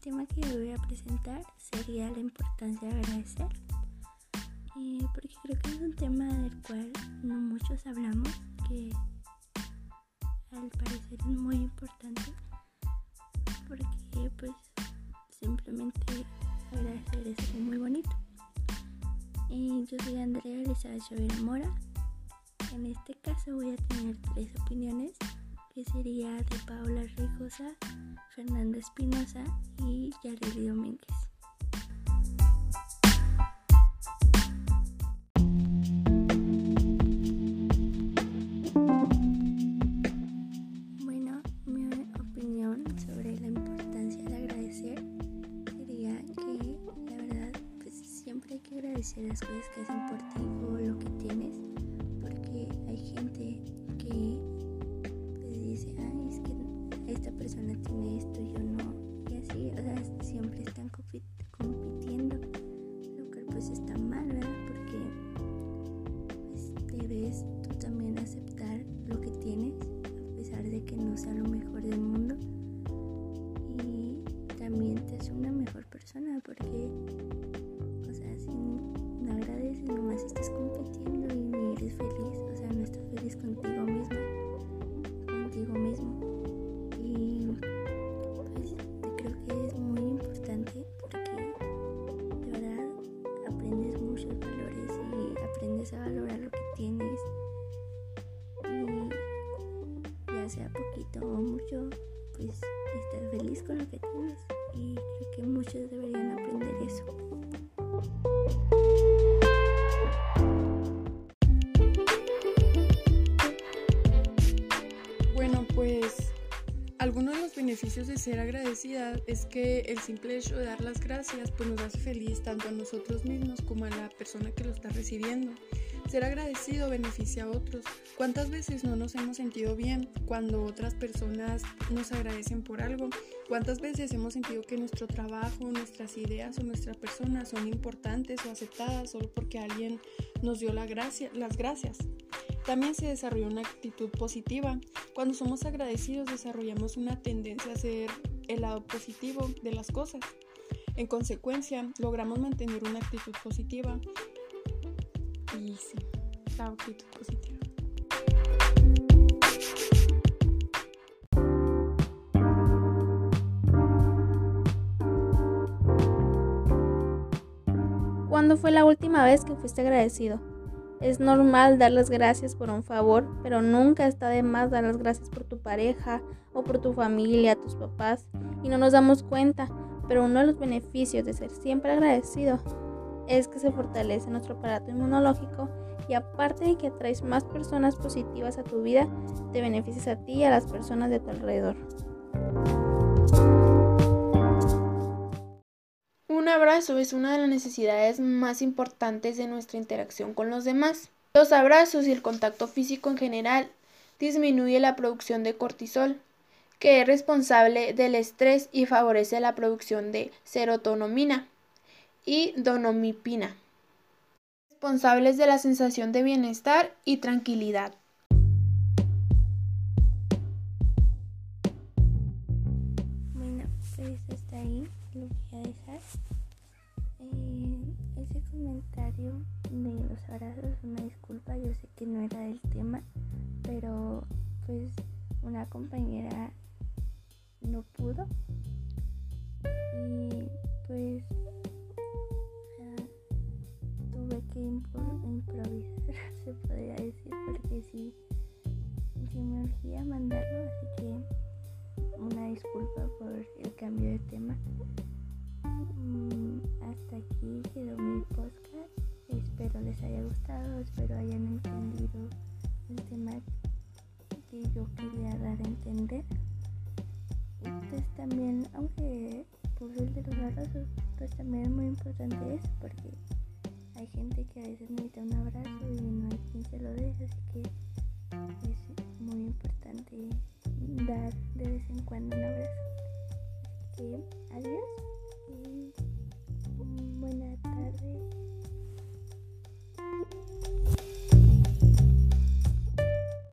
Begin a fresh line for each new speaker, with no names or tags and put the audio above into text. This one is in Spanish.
el tema que voy a presentar sería la importancia de agradecer. Eh, porque creo que es un tema del cual no muchos hablamos, que al parecer es muy importante. Porque pues simplemente agradecer es muy bonito. Y yo soy Andrea Elizabeth Chavira Mora. En este caso voy a tener tres opiniones sería de Paola Rijosa, Fernanda Espinosa y Yareli Domínguez. Bueno, mi opinión sobre la importancia de agradecer sería que la verdad pues siempre hay que agradecer las cosas que hacen por ti o lo que tienes porque hay gente que esta persona tiene esto y yo no y así, o sea, siempre están compi- compitiendo lo cual pues está mal, ¿verdad? Porque pues debes tú también aceptar lo que tienes a pesar de que no sea lo mejor del mundo y también te hace una mejor persona porque o sea si no agradeces nomás estás compitiendo a valorar lo que tienes y ya sea poquito o mucho, pues estar feliz con lo que tienes y creo que muchos deberían aprender eso.
Bueno, pues algunos de los beneficios de ser agradecida es que el simple hecho de dar las gracias pues nos hace feliz tanto a nosotros mismos como a la persona que lo está recibiendo. Ser agradecido beneficia a otros. ¿Cuántas veces no nos hemos sentido bien cuando otras personas nos agradecen por algo? ¿Cuántas veces hemos sentido que nuestro trabajo, nuestras ideas o nuestra persona son importantes o aceptadas solo porque alguien nos dio las gracias? También se desarrolla una actitud positiva. Cuando somos agradecidos desarrollamos una tendencia a ser el lado positivo de las cosas. En consecuencia, logramos mantener una actitud positiva. Y sí, la actitud positiva.
¿Cuándo fue la última vez que fuiste agradecido? Es normal dar las gracias por un favor, pero nunca está de más dar las gracias por tu pareja o por tu familia, tus papás, y no nos damos cuenta, pero uno de los beneficios de ser siempre agradecido es que se fortalece nuestro aparato inmunológico y aparte de que atraes más personas positivas a tu vida, te beneficias a ti y a las personas de tu alrededor.
Abrazo es una de las necesidades más importantes de nuestra interacción con los demás. Los abrazos y el contacto físico en general disminuye la producción de cortisol, que es responsable del estrés y favorece la producción de serotonina y donomipina, responsables de la sensación de bienestar y tranquilidad.
Bueno, pues hasta ahí lo voy a dejar. Eh, ese comentario de los abrazos, una disculpa, yo sé que no era del tema, pero pues una compañera no pudo y pues ah, tuve que impro- improvisar, se podría decir, porque sí, sí me urgía mandarlo, así que una disculpa por el cambio de tema. Aquí quedó mi podcast. Espero les haya gustado, espero hayan entendido el tema que yo quería dar a entender. Y pues también, aunque puse el de los abrazos, pues también es muy importante eso porque hay gente que a veces necesita un abrazo y no hay quien se lo dé, así que es muy importante dar de vez en cuando un abrazo. Así que adiós y buena tarde.